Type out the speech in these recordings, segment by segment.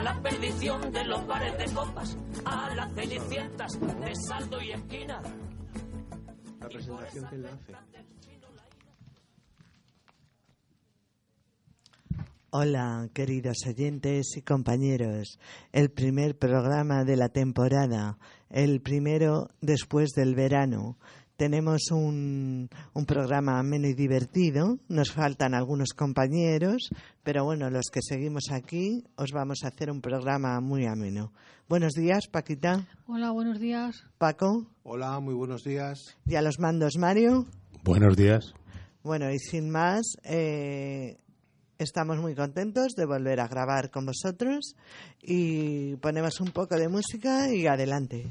a la perdición de los bares de copas, a las cenicientas de saldo y esquina. La presentación que enlace. Hola, queridos oyentes y compañeros. El primer programa de la temporada, el primero después del verano. Tenemos un, un programa ameno y divertido. Nos faltan algunos compañeros, pero bueno, los que seguimos aquí os vamos a hacer un programa muy ameno. Buenos días, Paquita. Hola, buenos días. Paco. Hola, muy buenos días. Y a los mandos, Mario. Buenos días. Bueno, y sin más, eh, estamos muy contentos de volver a grabar con vosotros y ponemos un poco de música y adelante.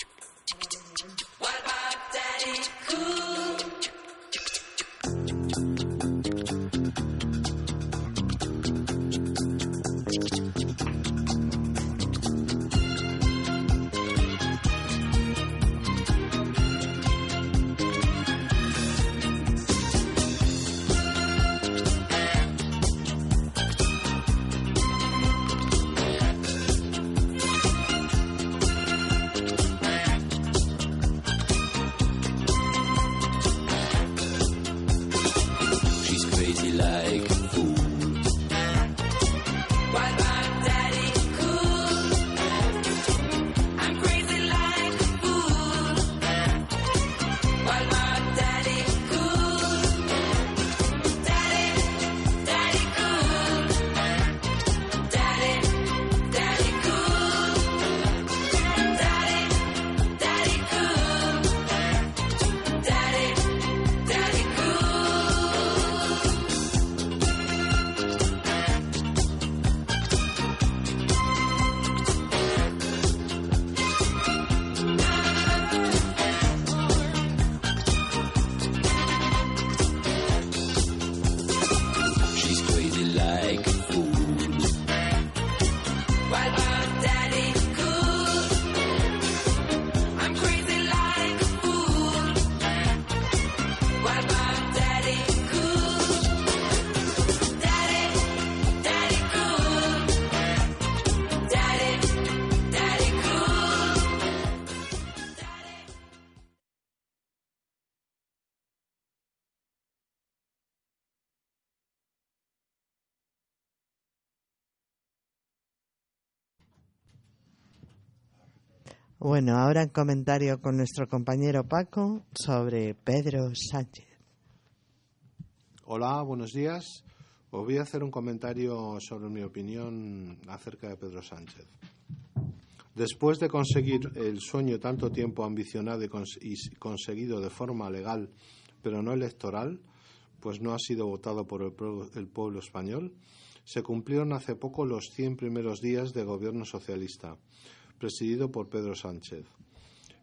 Bueno, ahora en comentario con nuestro compañero Paco sobre Pedro Sánchez. Hola, buenos días. Os voy a hacer un comentario sobre mi opinión acerca de Pedro Sánchez. Después de conseguir el sueño tanto tiempo ambicionado y, conseguido de forma legal, pero no electoral, pues no ha sido votado por el, el pueblo español, se cumplieron hace poco los 100 primeros días de gobierno socialista, presidido por Pedro Sánchez.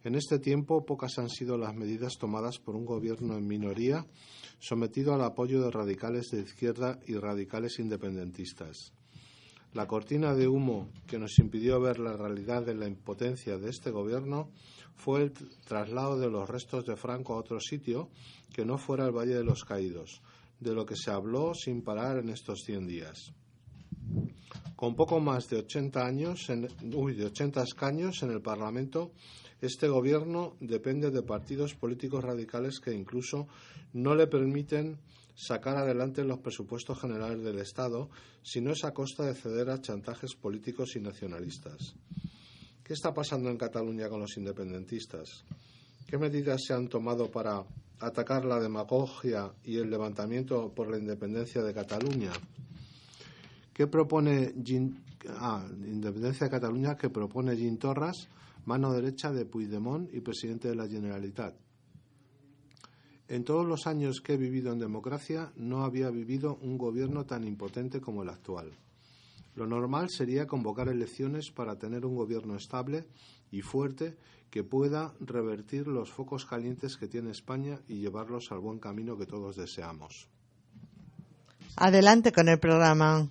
En este tiempo, pocas han sido las medidas tomadas por un gobierno en minoría sometido al apoyo de radicales de izquierda y radicales independentistas. La cortina de humo que nos impidió ver la realidad de la impotencia de este gobierno fue el tr- traslado de los restos de Franco a otro sitio que no fuera el Valle de los Caídos, de lo que se habló sin parar en estos 100 días. Con poco más de 80 años, en, de 80 escaños en el Parlamento, este gobierno depende de partidos políticos radicales que incluso no le permiten sacar adelante los presupuestos generales del Estado, si no es a costa de ceder a chantajes políticos y nacionalistas. ¿Qué está pasando en Cataluña con los independentistas? ¿Qué medidas se han tomado para atacar la demagogia y el levantamiento por la independencia de Cataluña? ¿Qué propone Jean, ah, Independencia de Cataluña que propone Jean Torras, mano derecha de Puigdemont y presidente de la Generalitat? En todos los años que he vivido en democracia no había vivido un gobierno tan impotente como el actual. Lo normal sería convocar elecciones para tener un gobierno estable y fuerte que pueda revertir los focos calientes que tiene España y llevarlos al buen camino que todos deseamos. Adelante con el programa.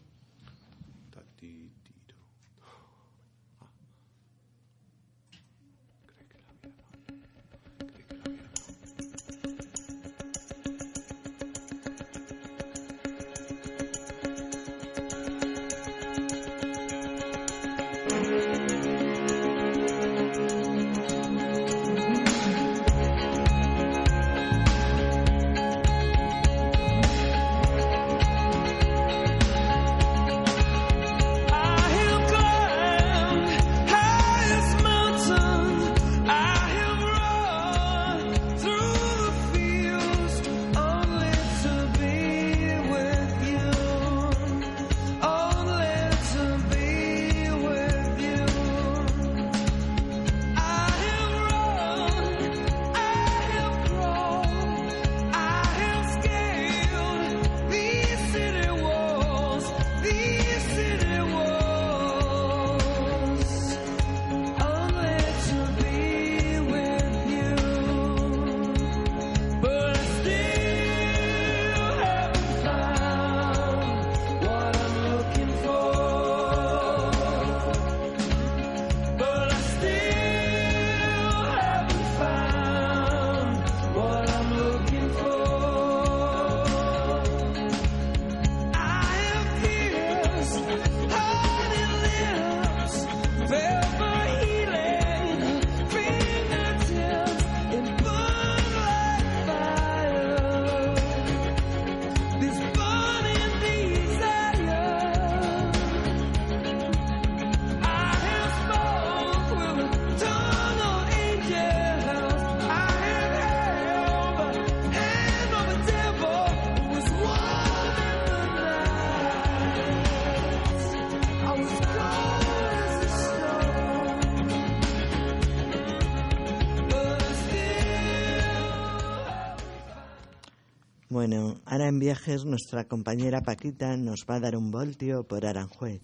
Bueno, ahora en viajes nuestra compañera Paquita nos va a dar un voltio por Aranjuez.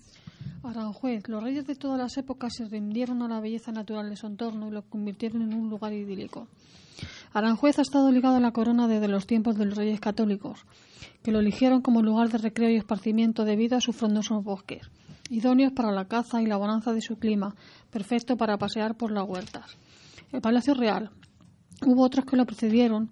Aranjuez, los reyes de todas las épocas se rindieron a la belleza natural de su entorno y lo convirtieron en un lugar idílico. Aranjuez ha estado ligado a la corona desde los tiempos de los reyes católicos, que lo eligieron como lugar de recreo y esparcimiento debido a sus frondosos bosques, idóneos para la caza y la bonanza de su clima, perfecto para pasear por las huertas. El Palacio Real. Hubo otros que lo precedieron,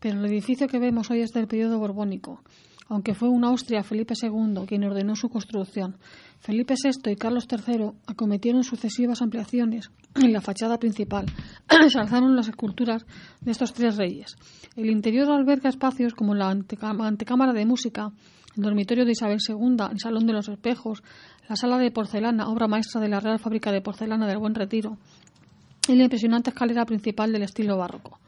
pero el edificio que vemos hoy es del periodo borbónico, aunque fue un Austria Felipe II quien ordenó su construcción. Felipe VI y Carlos III acometieron sucesivas ampliaciones en la fachada principal. Se alzaron las esculturas de estos tres reyes. El interior alberga espacios como la antecá- antecámara de música, el dormitorio de Isabel II, el Salón de los Espejos, la sala de porcelana, obra maestra de la Real Fábrica de Porcelana del Buen Retiro, y la impresionante escalera principal del estilo barroco.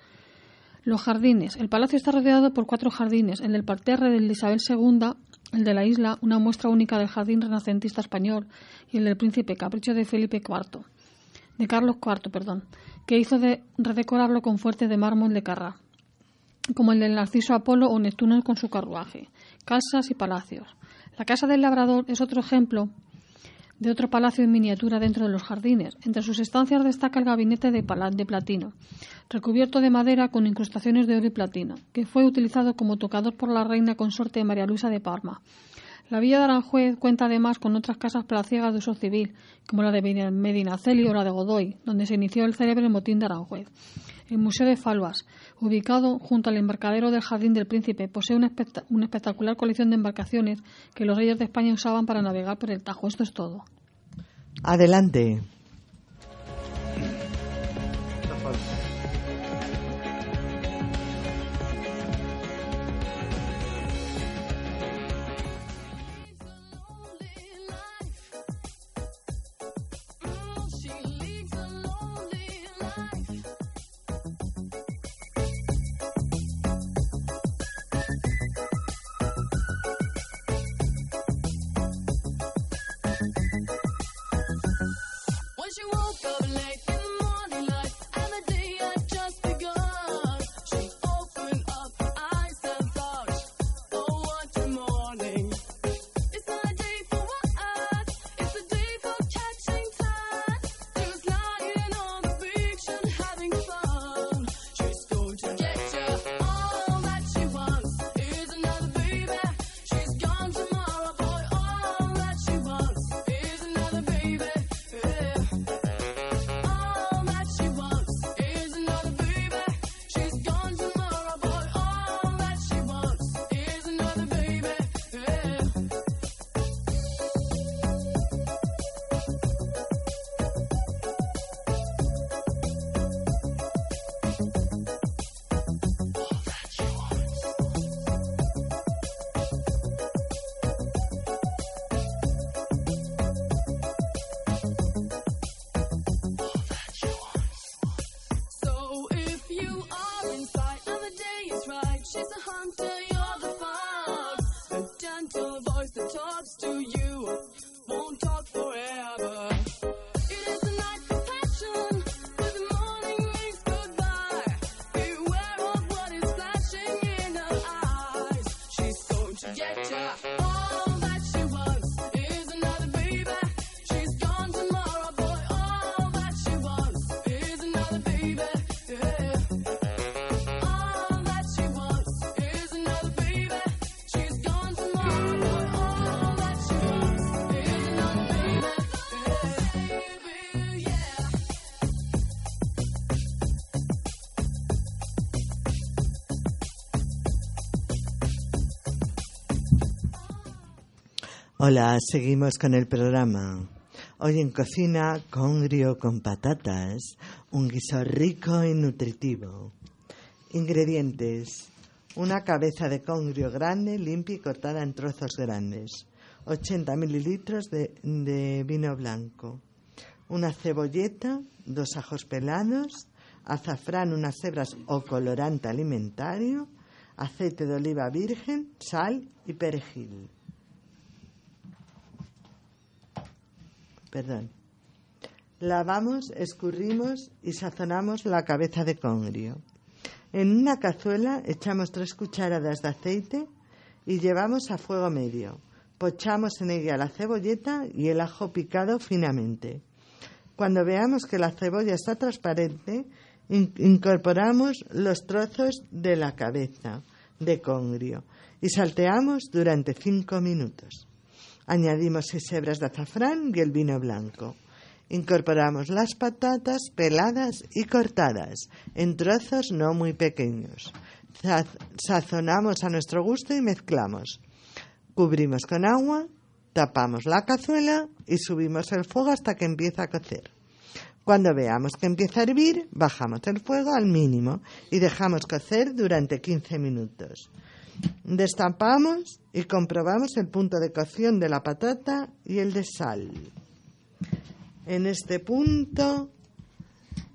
Los jardines. El palacio está rodeado por cuatro jardines. El del parterre de Isabel II, el de la isla, una muestra única del jardín renacentista español, y el del príncipe capricho de Felipe IV, de Carlos IV, perdón, que hizo de redecorarlo con fuertes de mármol de Carrá, como el del Narciso Apolo o Neptuno con su carruaje, casas y palacios. La casa del labrador es otro ejemplo de otro palacio en miniatura dentro de los jardines. Entre sus estancias destaca el gabinete de, de platino, recubierto de madera con incrustaciones de oro y platino, que fue utilizado como tocador por la reina consorte María Luisa de Parma. La villa de Aranjuez cuenta además con otras casas palaciegas de uso civil, como la de Medina- Medinaceli o la de Godoy, donde se inició el célebre motín de Aranjuez. El Museo de Falvas, ubicado junto al embarcadero del Jardín del Príncipe, posee una, una espectacular colección de embarcaciones que los reyes de España usaban para navegar por el Tajo. Esto es todo. Adelante. She's a hunter, you're the fox. A gentle voice that talks to you Hola, seguimos con el programa. Hoy en cocina, congrio con patatas, un guiso rico y nutritivo. Ingredientes. Una cabeza de congrio grande, limpia y cortada en trozos grandes. 80 mililitros de, de vino blanco. Una cebolleta, dos ajos pelados, azafrán, unas hebras o colorante alimentario, aceite de oliva virgen, sal y perejil. Perdón. Lavamos, escurrimos y sazonamos la cabeza de congrio. En una cazuela echamos tres cucharadas de aceite y llevamos a fuego medio. Pochamos en ella la cebolleta y el ajo picado finamente. Cuando veamos que la cebolla está transparente, in- incorporamos los trozos de la cabeza de congrio y salteamos durante cinco minutos. Añadimos seis hebras de azafrán y el vino blanco. Incorporamos las patatas peladas y cortadas en trozos no muy pequeños. Saz- Sazonamos a nuestro gusto y mezclamos. Cubrimos con agua, tapamos la cazuela y subimos el fuego hasta que empieza a cocer. Cuando veamos que empieza a hervir, bajamos el fuego al mínimo y dejamos cocer durante 15 minutos. Destapamos y comprobamos el punto de cocción de la patata y el de sal. En este punto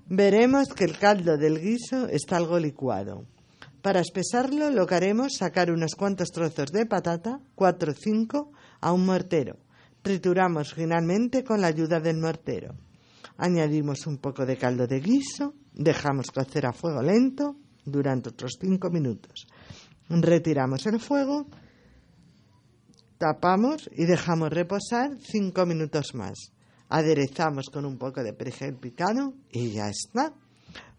veremos que el caldo del guiso está algo licuado. Para espesarlo, lo que haremos sacar unos cuantos trozos de patata, cuatro o cinco, a un mortero. Trituramos finalmente con la ayuda del mortero. Añadimos un poco de caldo de guiso, dejamos cocer a fuego lento durante otros cinco minutos. Retiramos el fuego, tapamos y dejamos reposar cinco minutos más. Aderezamos con un poco de perejil picado y ya está.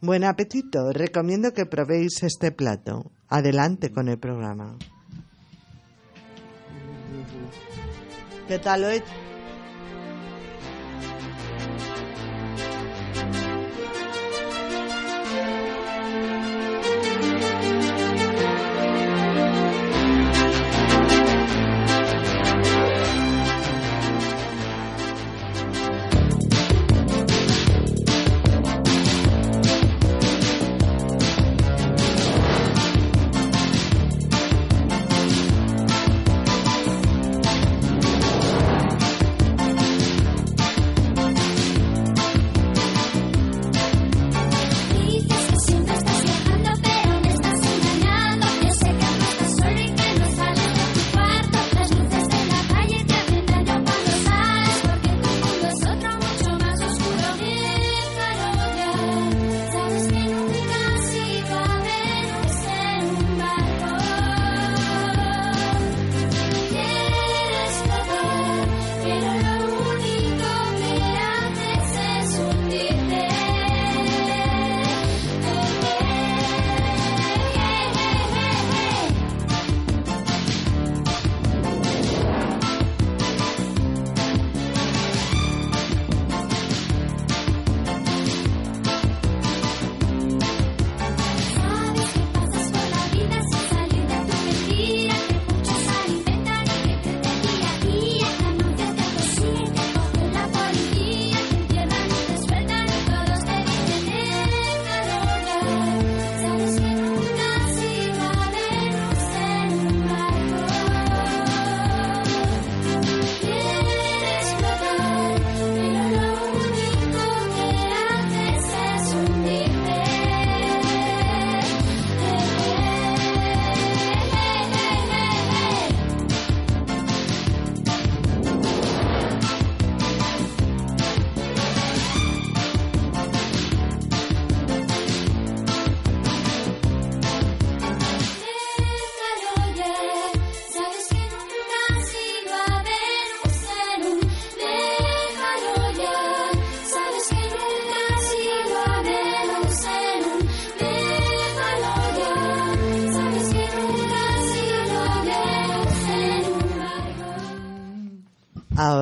Buen apetito. Recomiendo que probéis este plato. Adelante con el programa. ¿Qué tal hecho?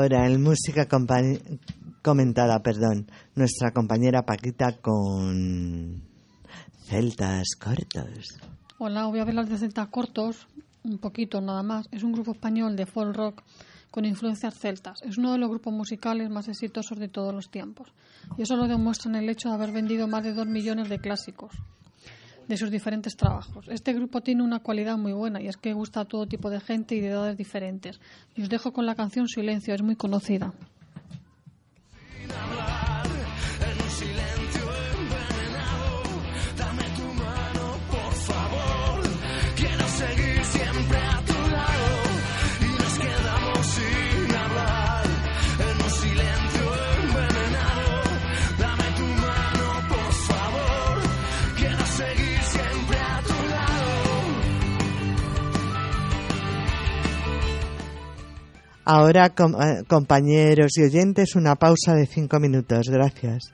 Ahora, en música comentada, perdón, nuestra compañera Paquita con celtas cortos. Hola, voy a hablar de celtas cortos, un poquito nada más. Es un grupo español de folk rock con influencias celtas. Es uno de los grupos musicales más exitosos de todos los tiempos. Y eso lo demuestra en el hecho de haber vendido más de dos millones de clásicos de sus diferentes trabajos. Este grupo tiene una cualidad muy buena y es que gusta a todo tipo de gente y de edades diferentes. Os dejo con la canción Silencio, es muy conocida. Ahora, eh, compañeros y oyentes, una pausa de cinco minutos. Gracias.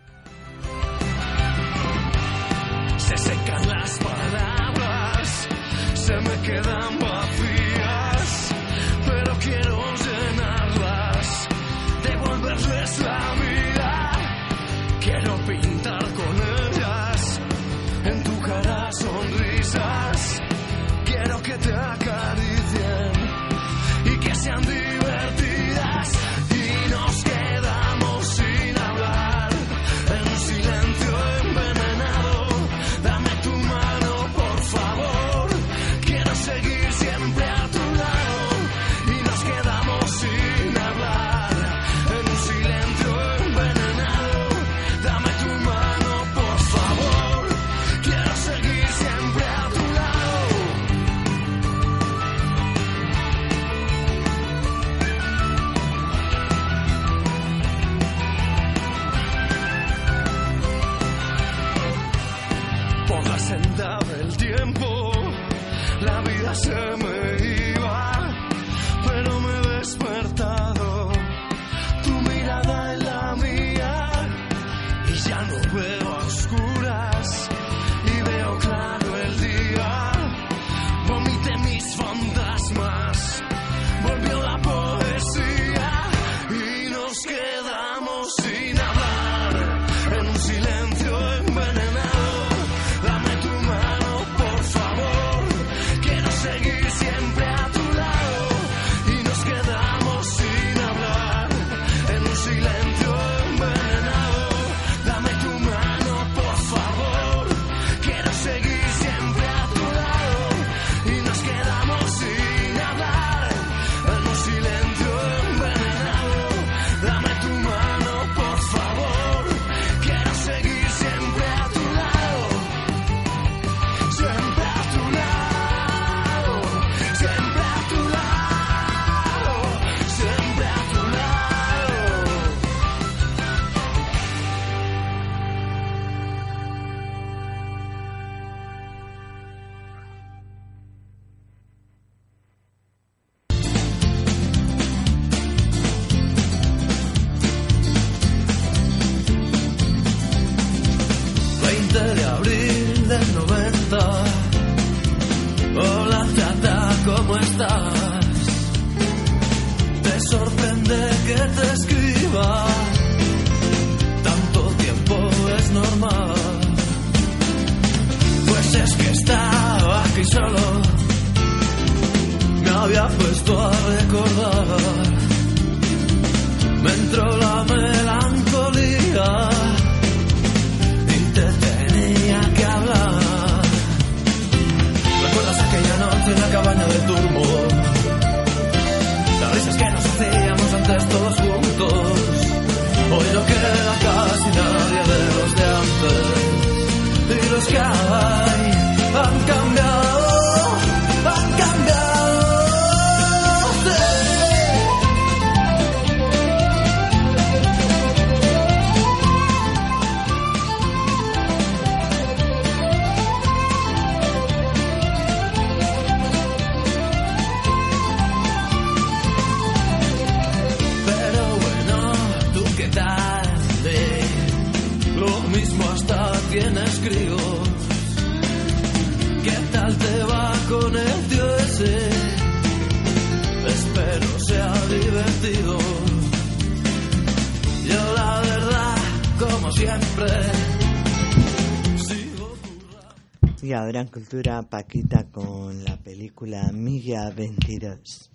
nuestra gran cultura Paquita con la película Milla 22.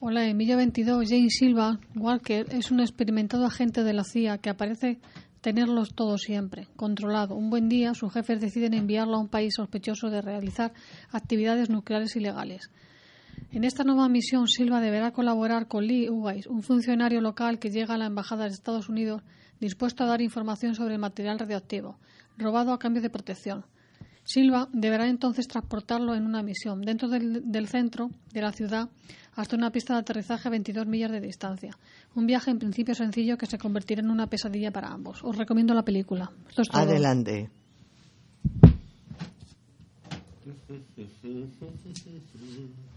Hola, en Milla 22, Jane Silva Walker es un experimentado agente de la CIA que aparece tenerlos todos siempre, controlado. Un buen día, sus jefes deciden enviarlo a un país sospechoso de realizar actividades nucleares ilegales. En esta nueva misión, Silva deberá colaborar con Lee Uwais, un funcionario local que llega a la Embajada de Estados Unidos dispuesto a dar información sobre el material radioactivo, robado a cambio de protección. Silva deberá entonces transportarlo en una misión dentro del, centro de la ciudad hasta una pista de aterrizaje a 22 millas de distancia. Un viaje en principio sencillo que se convertirá en una pesadilla para ambos. Os recomiendo la película. Adelante.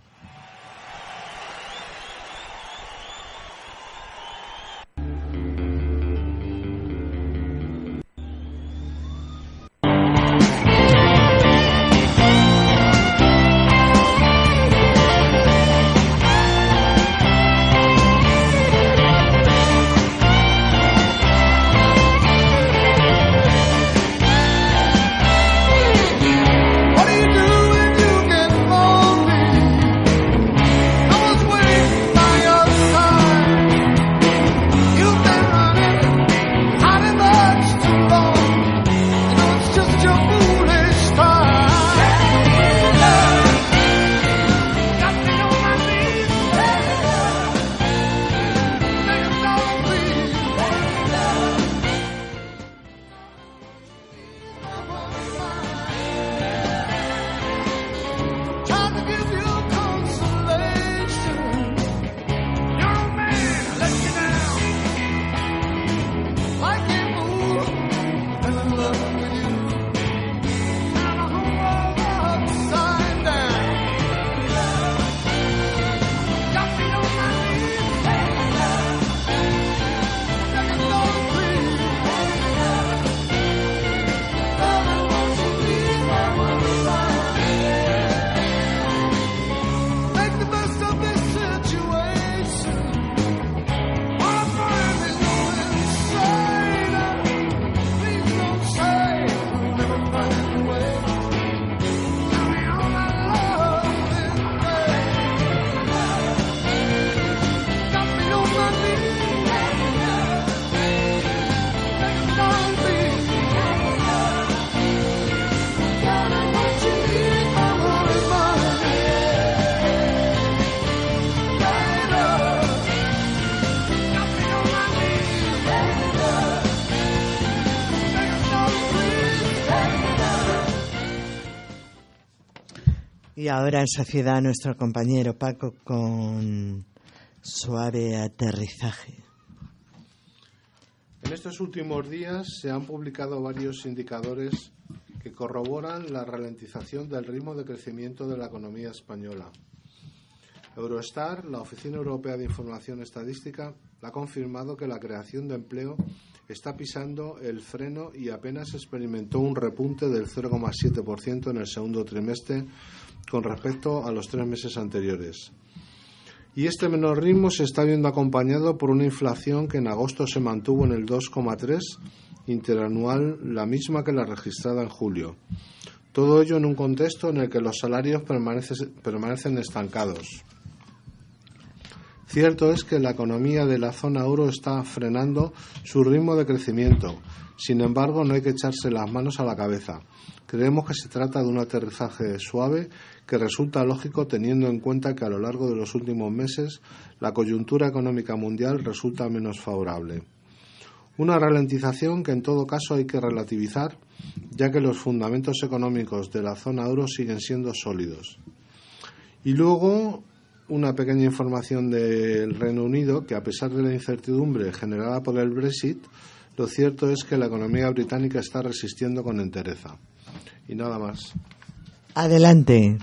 ahora en sociedad nuestro compañero Paco con suave aterrizaje. En estos últimos días se han publicado varios indicadores que corroboran la ralentización del ritmo de crecimiento de la economía española. Eurostar, la Oficina Europea de Información Estadística, ha confirmado que la creación de empleo está pisando el freno y apenas experimentó un repunte del 0,7% en el segundo trimestre con respecto a los tres meses anteriores. Y este menor ritmo se está viendo acompañado por una inflación que en agosto se mantuvo en el 2,3 interanual, la misma que la registrada en julio. Todo ello en un contexto en el que los salarios permanece- permanecen estancados. Cierto es que la economía de la zona euro está frenando su ritmo de crecimiento. Sin embargo, no hay que echarse las manos a la cabeza. Creemos que se trata de un aterrizaje suave que resulta lógico teniendo en cuenta que a lo largo de los últimos meses la coyuntura económica mundial resulta menos favorable. Una ralentización que en todo caso hay que relativizar, ya que los fundamentos económicos de la zona euro siguen siendo sólidos. Y luego una pequeña información del Reino Unido, que a pesar de la incertidumbre generada por el Brexit, lo cierto es que la economía británica está resistiendo con entereza. Y nada más. Adelante.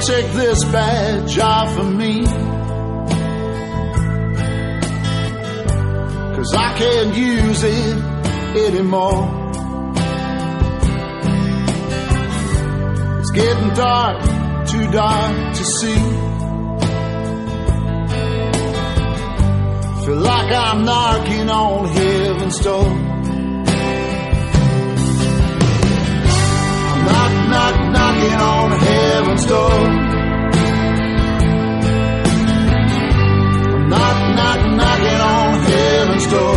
Take this badge off of me. Cause I can't use it anymore. It's getting dark, too dark to see. Feel like I'm knocking on heaven's door. Knock, knock, knocking on heaven's door. Knock, knock, knocking on heaven's door.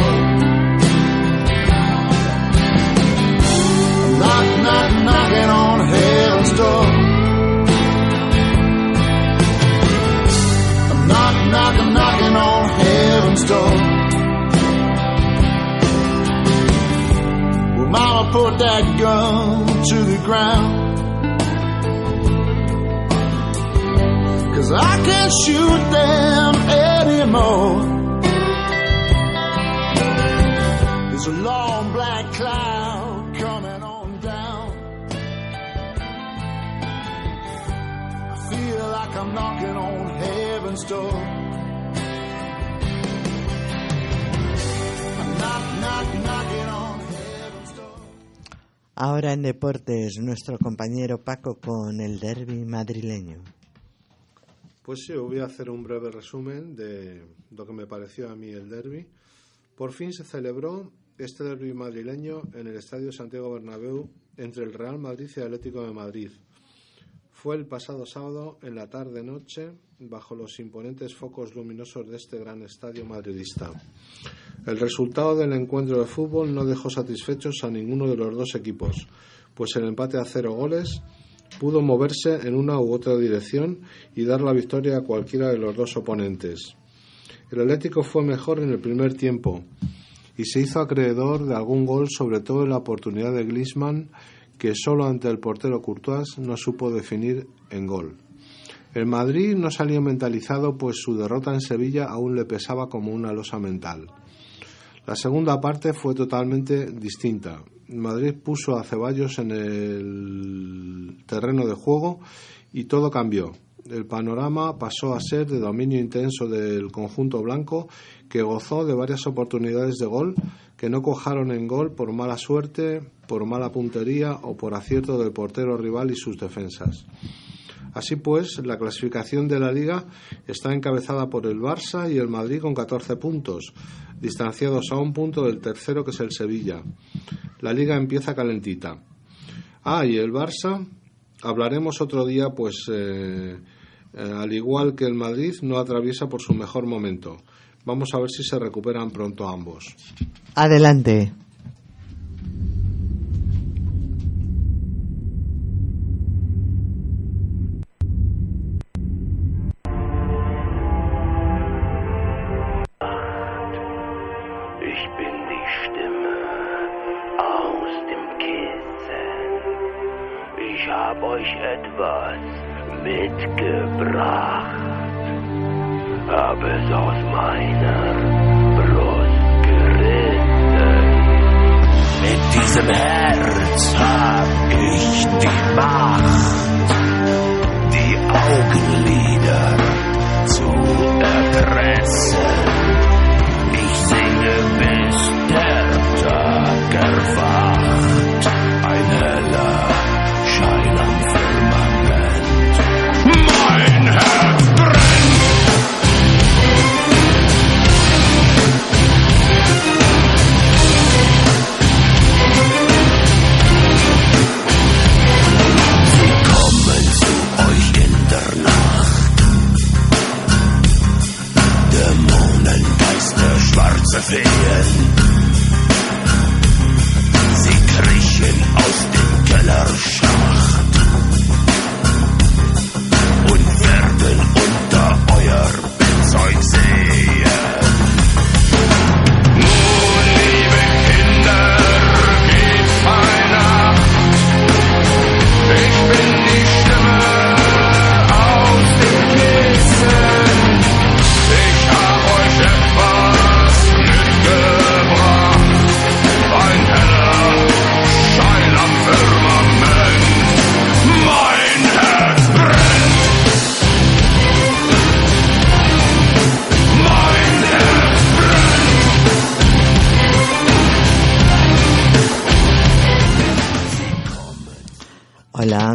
Knock, knock, knocking on heaven's door. Knock, knock, knocking on heaven's door. Well, Mama put that gun to the ground. I can't shoot them anymore. There's a long black cloud coming on down. I feel like I'm knocking on heaven's door. I'm knock, knock, knocking on heaven's door. Ahora en deportes, nuestro compañero Paco con el derby madrileño. Pues sí, voy a hacer un breve resumen de lo que me pareció a mí el derby. Por fin se celebró este derby madrileño en el Estadio Santiago Bernabéu entre el Real Madrid y el Atlético de Madrid. Fue el pasado sábado en la tarde-noche bajo los imponentes focos luminosos de este gran estadio madridista. El resultado del encuentro de fútbol no dejó satisfechos a ninguno de los dos equipos, pues el empate a cero goles pudo moverse en una u otra dirección y dar la victoria a cualquiera de los dos oponentes. El Atlético fue mejor en el primer tiempo y se hizo acreedor de algún gol, sobre todo en la oportunidad de Griezmann, que solo ante el portero Courtois no supo definir en gol. El Madrid no salió mentalizado, pues su derrota en Sevilla aún le pesaba como una losa mental. La segunda parte fue totalmente distinta. Madrid puso a Ceballos en el terreno de juego y todo cambió. El panorama pasó a ser de dominio intenso del conjunto blanco que gozó de varias oportunidades de gol que no cojaron en gol por mala suerte, por mala puntería o por acierto del portero rival y sus defensas. Así pues, la clasificación de la liga está encabezada por el Barça y el Madrid con 14 puntos, distanciados a un punto del tercero que es el Sevilla. La liga empieza calentita. Ah, y el Barça, hablaremos otro día, pues, eh, eh, al igual que el Madrid, no atraviesa por su mejor momento. Vamos a ver si se recuperan pronto ambos. Adelante. Ich bin die Stimme aus dem Kissen. Ich hab euch etwas mitgebracht. Hab es aus meiner Brust gerissen. Mit diesem Herz hab ich die Macht, die Augenlider zu erpressen.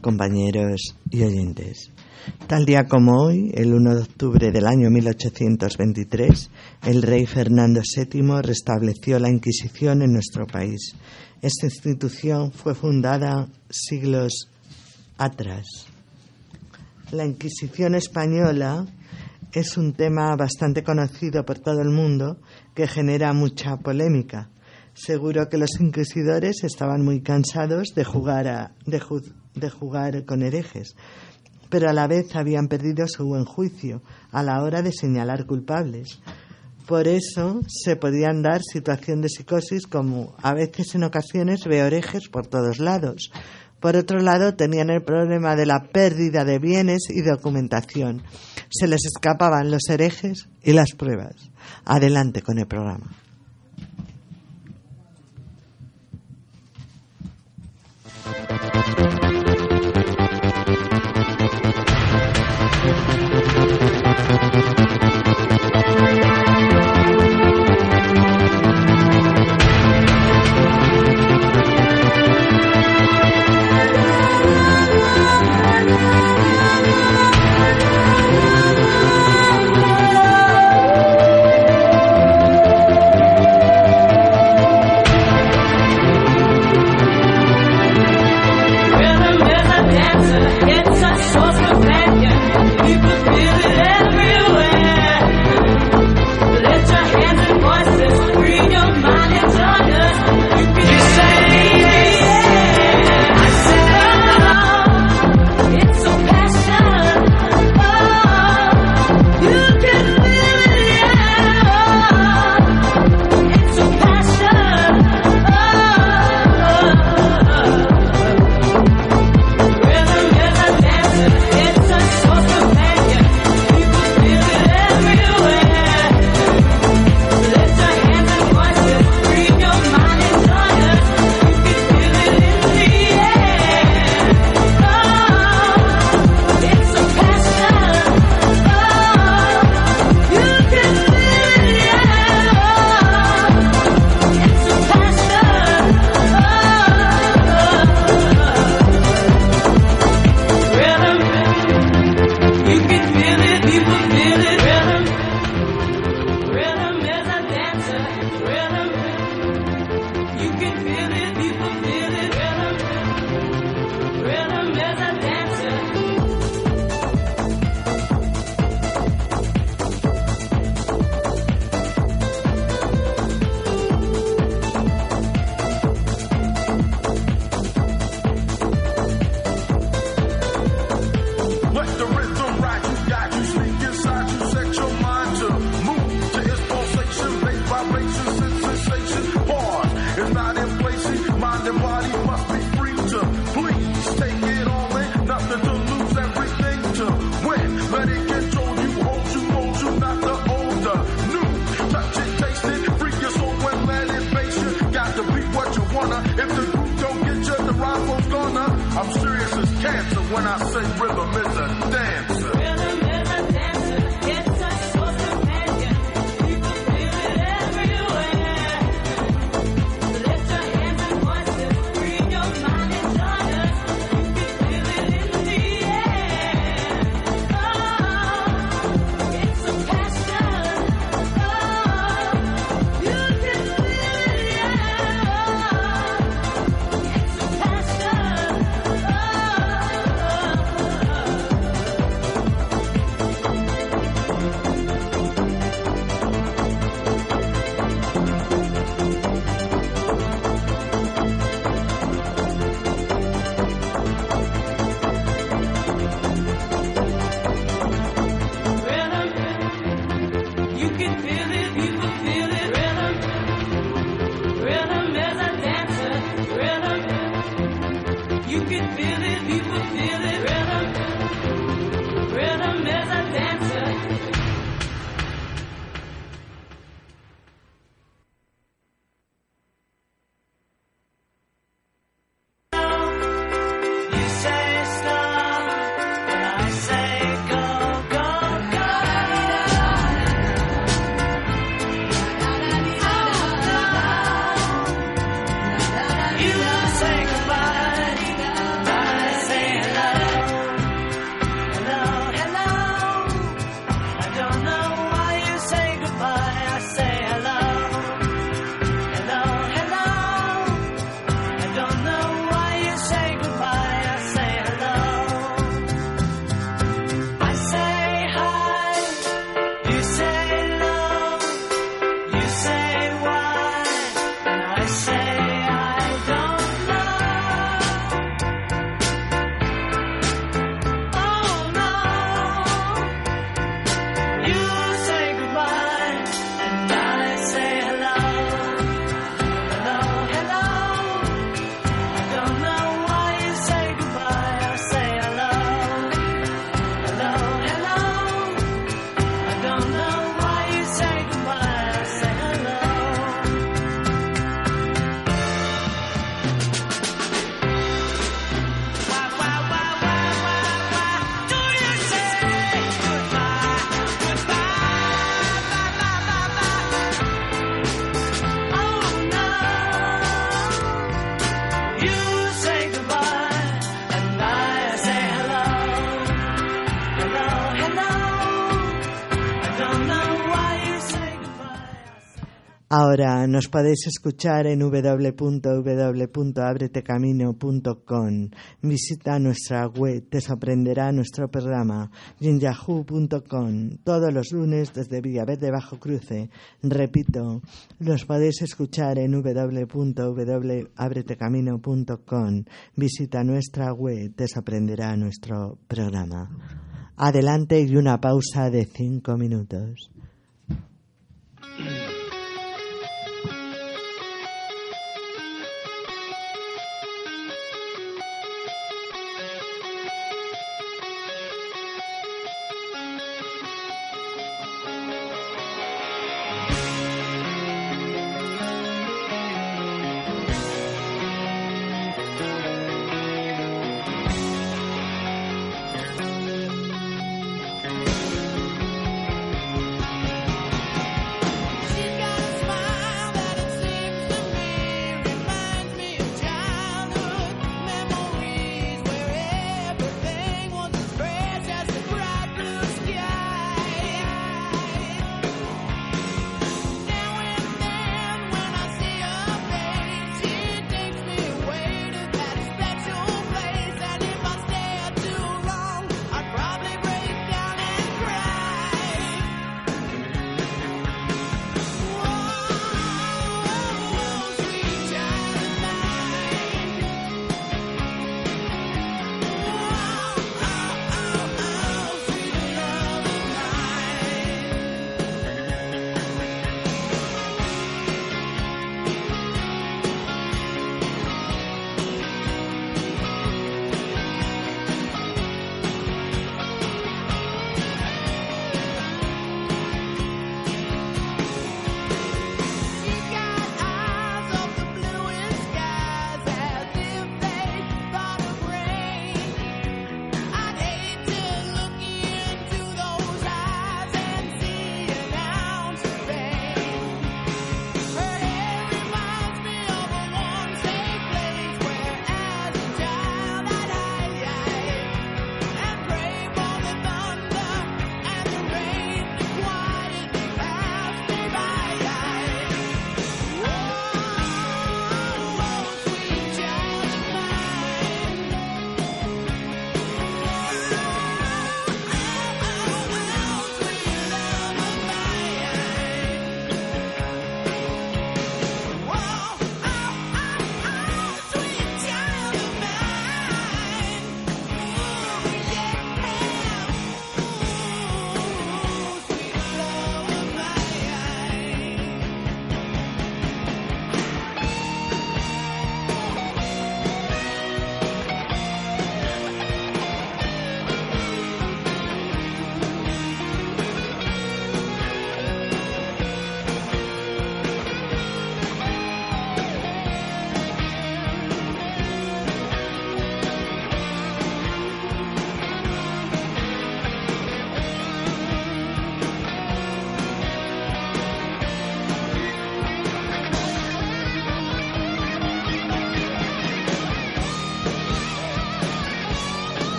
Compañeros y oyentes. Tal día como hoy, el 1 de octubre del año 1823, el rey Fernando VII restableció la Inquisición en nuestro país. Esta institución fue fundada siglos atrás. La Inquisición española es un tema bastante conocido por todo el mundo que genera mucha polémica. Seguro que los inquisidores estaban muy cansados de jugar, a- de de jugar con herejes, pero a la vez habían perdido su buen juicio a la hora de señalar culpables. Por eso se podían dar situación de psicosis como a veces en ocasiones veo herejes por todos lados. Por otro lado, tenían el problema de la pérdida de bienes y documentación. Se les escapaban los herejes y las pruebas. Adelante con el programa. I'm serious as cancer when I say rhythm. Ahora nos podéis escuchar en www.abretecamino.com. Visita nuestra web, te sorprenderá nuestro programa, yahoo.com, todos los lunes desde Villaverde Bajo Cruce. Repito, los podéis escuchar en www.abretecamino.com. Visita nuestra web, te sorprenderá nuestro programa. Adelante y una pausa de cinco minutos.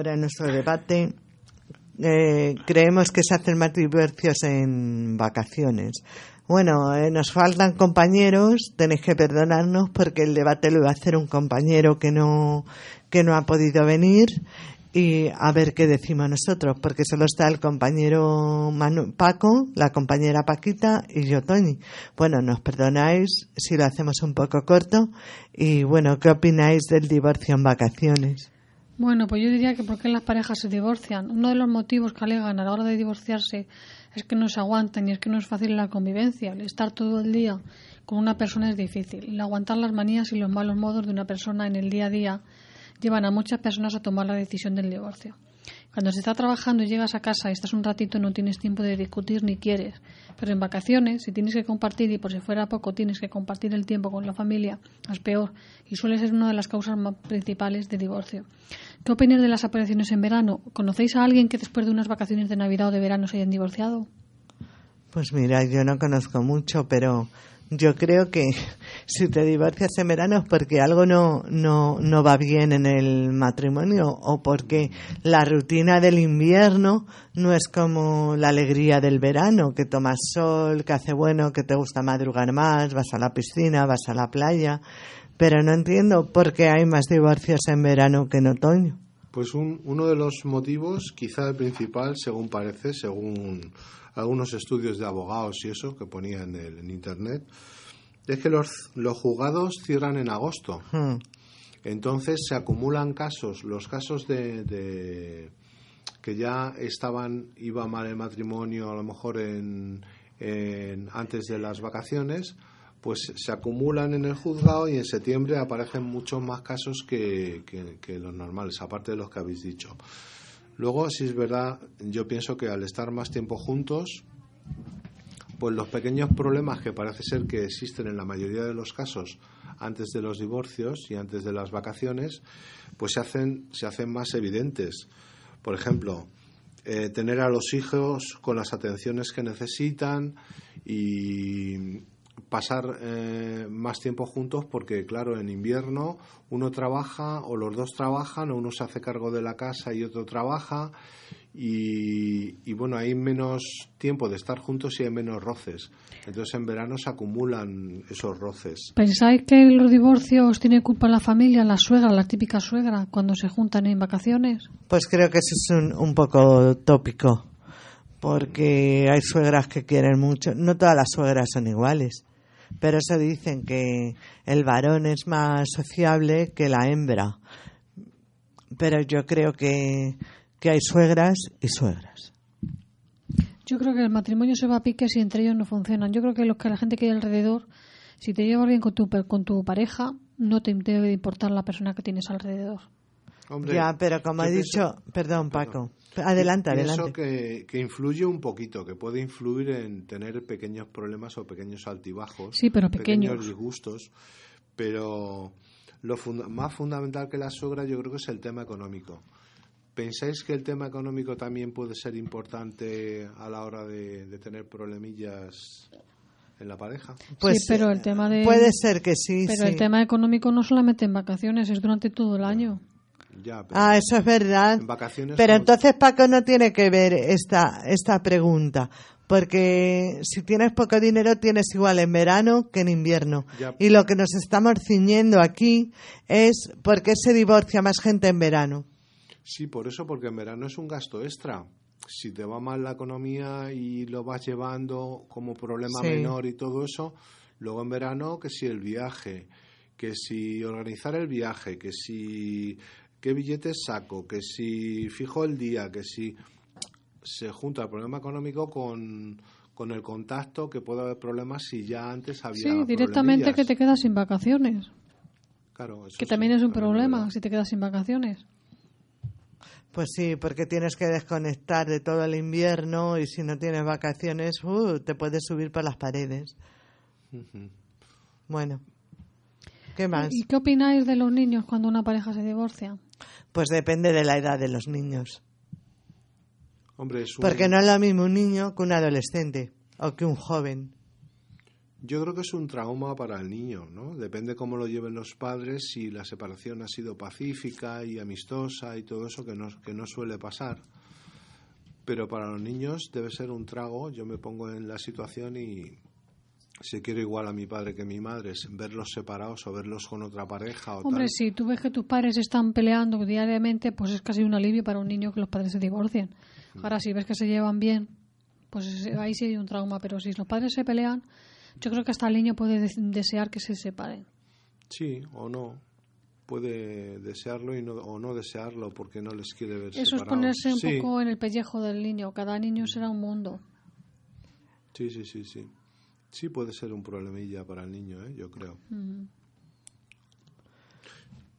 Ahora nuestro debate eh, creemos que se hacen más divorcios en vacaciones. Bueno, eh, nos faltan compañeros, tenéis que perdonarnos porque el debate lo va a hacer un compañero que no, que no ha podido venir y a ver qué decimos nosotros, porque solo está el compañero Paco, la compañera Paquita y yo, Tony. Bueno, nos perdonáis si lo hacemos un poco corto y bueno, ¿qué opináis del divorcio en vacaciones? Bueno, pues yo diría que por qué las parejas se divorcian. Uno de los motivos que alegan a la hora de divorciarse es que no se aguantan y es que no es fácil la convivencia. El estar todo el día con una persona es difícil. El aguantar las manías y los malos modos de una persona en el día a día llevan a muchas personas a tomar la decisión del divorcio. Cuando se está trabajando y llegas a casa y estás un ratito no tienes tiempo de discutir ni quieres. Pero en vacaciones, si tienes que compartir y por si fuera poco tienes que compartir el tiempo con la familia, es peor y suele ser una de las causas más principales de divorcio. ¿Qué opinas de las separaciones en verano? ¿Conocéis a alguien que después de unas vacaciones de Navidad o de verano se hayan divorciado? Pues mira, yo no conozco mucho, pero yo creo que si te divorcias en verano es porque algo no, no, no va bien en el matrimonio o porque la rutina del invierno no es como la alegría del verano, que tomas sol, que hace bueno, que te gusta madrugar más, vas a la piscina, vas a la playa. Pero no entiendo por qué hay más divorcios en verano que en otoño. Pues un- uno de los motivos, quizá el principal, según parece, según algunos estudios de abogados y eso que ponía en, el- en internet, es que los, los juzgados cierran en agosto. Hmm. Entonces se acumulan casos, los casos de, de que ya estaban, iba mal el matrimonio a lo mejor en, en- antes de las vacaciones, pues se acumulan en el juzgado y en septiembre aparecen muchos más casos que, que- que los normales, aparte de los que habéis dicho. Luego, si es verdad, yo pienso que al estar más tiempo juntos, pues los pequeños problemas que parece ser que existen en la mayoría de los casos antes de los divorcios y antes de las vacaciones, pues se hacen, se hacen más evidentes. Por ejemplo, eh, tener a los hijos con las atenciones que necesitan y pasar eh, más tiempo juntos porque, claro, en invierno uno trabaja o los dos trabajan o uno se hace cargo de la casa y otro trabaja y, y, bueno, hay menos tiempo de estar juntos y hay menos roces. Entonces en verano se acumulan esos roces. ¿Pensáis que los divorcios tiene culpa la familia, la suegra, la típica suegra, cuando se juntan en vacaciones? Pues creo que eso es un, un poco tópico, porque hay suegras que quieren mucho. No todas las suegras son iguales, pero se dicen que el varón es más sociable que la hembra. Pero yo creo que, que hay suegras y suegras. Yo creo que el matrimonio se va a pique si entre ellos no funcionan. Yo creo que, los que la gente que hay alrededor, si te llevas bien con tu, con tu pareja, no te debe de importar la persona que tienes alrededor. Hombre, ya, pero como he pienso- dicho, perdón Paco, adelante, adelante. que, que influye un poquito, que puede influir en tener pequeños problemas o pequeños altibajos. Sí, pero pequeños. Pequeños disgustos. Pero lo funda- más fundamental que la suegra yo creo que es el tema económico. ¿Pensáis que el tema económico también puede ser importante a la hora de, de tener problemillas en la pareja? Pues, sí, pero el tema de... Puede ser que sí, Pero sí. el tema económico no solamente en vacaciones, es durante todo el año. Ya, pero Ah, eso es verdad. en vacaciones Pero como- entonces Paco no tiene que ver esta, esta pregunta, porque si tienes poco dinero tienes igual en verano que en invierno. Ya. Y lo que nos estamos ciñendo aquí es por qué se divorcia más gente en verano. Sí, por eso, porque en verano es un gasto extra. Si te va mal la economía y lo vas llevando como problema Sí. menor y todo eso, luego en verano que si el viaje, que si organizar el viaje, que si qué billetes saco, que si fijo el día, que si se junta el problema económico con, con el contacto, que puede haber problemas si ya antes había Sí, directamente que te quedas sin vacaciones. Claro, eso Que sí, también es un también problema verdad. si te quedas sin vacaciones. Pues sí, porque tienes que desconectar de todo el invierno y si no tienes vacaciones, uh, te puedes subir por las paredes. Bueno, ¿qué más? ¿Y qué opináis de los niños cuando una pareja se divorcia? Pues depende de la edad de los niños. Hombre, es un- Porque no es lo mismo un niño que un adolescente o que un joven. Yo creo que es un trauma para el niño, ¿no? Depende cómo lo lleven los padres, si la separación ha sido pacífica y amistosa y todo eso que no, que no suele pasar. Pero para los niños debe ser un trago. Yo me pongo en la situación y si quiero igual a mi padre que a mi madre, es verlos separados o verlos con otra pareja o Hombre, tal. si tú ves que tus padres están peleando diariamente, pues es casi un alivio para un niño que los padres se divorcien. Mm. Ahora, si ves que se llevan bien, pues ahí sí hay un trauma. Pero si los padres se pelean, yo creo que hasta el niño puede de- desear que se separen. Sí, o no. Puede desearlo y no, o no desearlo porque no les quiere ver Eso es separados. ponerse un Sí, poco en el pellejo del niño. Cada niño será un mundo. Sí, sí, sí, sí. Sí puede ser un problemilla para el niño, ¿eh? yo creo. No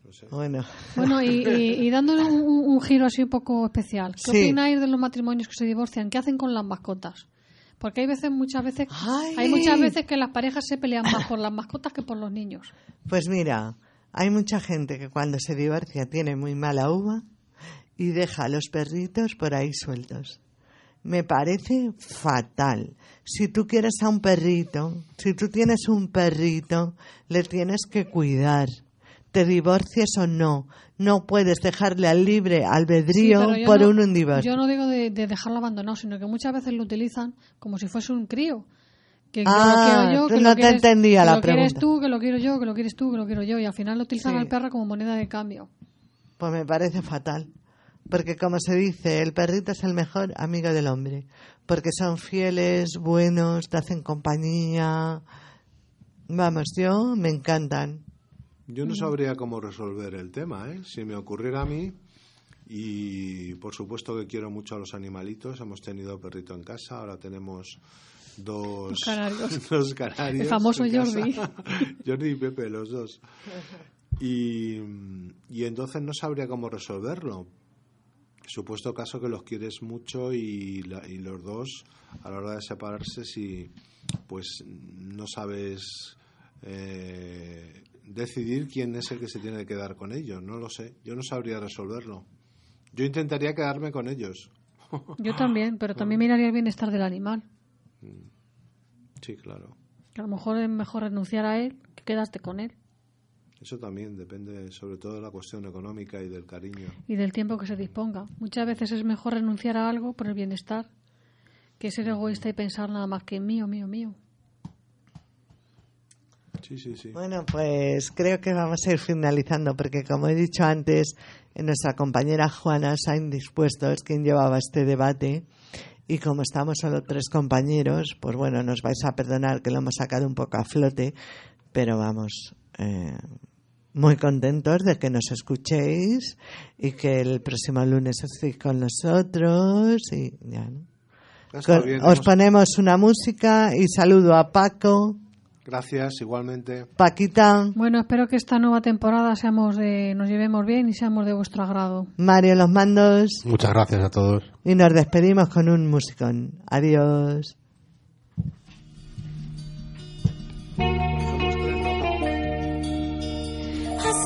no sé. Bueno. Bueno, y, y- y dándole un, un- un giro así un poco especial. ¿Qué Sí. opináis de los matrimonios que se divorcian? ¿Qué hacen con las mascotas? Porque hay veces, muchas veces, Ay. hay muchas veces que las parejas se pelean más por las mascotas que por los niños. Pues mira, hay mucha gente que cuando se divorcia tiene muy mala uva y deja a los perritos por ahí sueltos. Me parece fatal. Si tú quieres a un perrito, si tú tienes un perrito, le tienes que cuidar. Te divorcies o no, no puedes dejarle al libre Sí, albedrío yo por no- un, divorcio. Yo no digo de, de dejarlo abandonado, sino que muchas veces lo utilizan como si fuese un crío. Que Ah, lo quiero yo, que no lo te quieres, entendía que la lo quieres tú, que lo quiero yo, que lo quieres tú, que lo quiero yo. Y al final lo utilizan Sí. al perro como moneda de cambio. Pues me parece fatal. Porque como se dice, el perrito es el mejor amigo del hombre. Porque son fieles, buenos, te hacen compañía. Vamos, yo me encantan. Yo no sabría cómo resolver el tema, ¿eh? Si me ocurriera a mí, y por supuesto que quiero mucho a los animalitos, hemos tenido perrito en casa, ahora tenemos dos canarios. dos canarios El famoso casa. Jordi. Jordi y Pepe, los dos. Y, y entonces no sabría cómo resolverlo. Supuesto caso que los quieres mucho y, la- y los dos, a la hora de separarse, si pues no sabes eh, decidir quién es el que se tiene que quedar con ellos. No lo sé. Yo no sabría resolverlo. Yo intentaría quedarme con ellos. Yo también, pero también miraría el bienestar del animal. Sí, claro. Que a lo mejor es mejor renunciar a él que quedarte con él. Eso también depende sobre todo de la cuestión económica y del cariño. y del tiempo que se disponga. Muchas veces es mejor renunciar a algo por el bienestar que ser egoísta y pensar nada más que mío, mío, mío. Sí, sí, sí. Bueno, pues creo que vamos a ir finalizando porque como he dicho antes, nuestra compañera Juana se ha indispuesto, es quien llevaba este debate. Y como estamos solo tres compañeros, pues bueno, nos vais a perdonar que lo hemos sacado un poco a flote, pero vamos, eh, muy contentos de que nos escuchéis y que el próximo lunes estéis con nosotros y ya, ¿no? Con- bien, os hemos- ponemos una música y saludo a Paco, Gracias, igualmente. Paquita, Bueno, espero que esta nueva temporada seamos de, nos llevemos bien y seamos de vuestro agrado. Mario los mandos Muchas gracias a todos. y nos despedimos con un musicón. Adiós.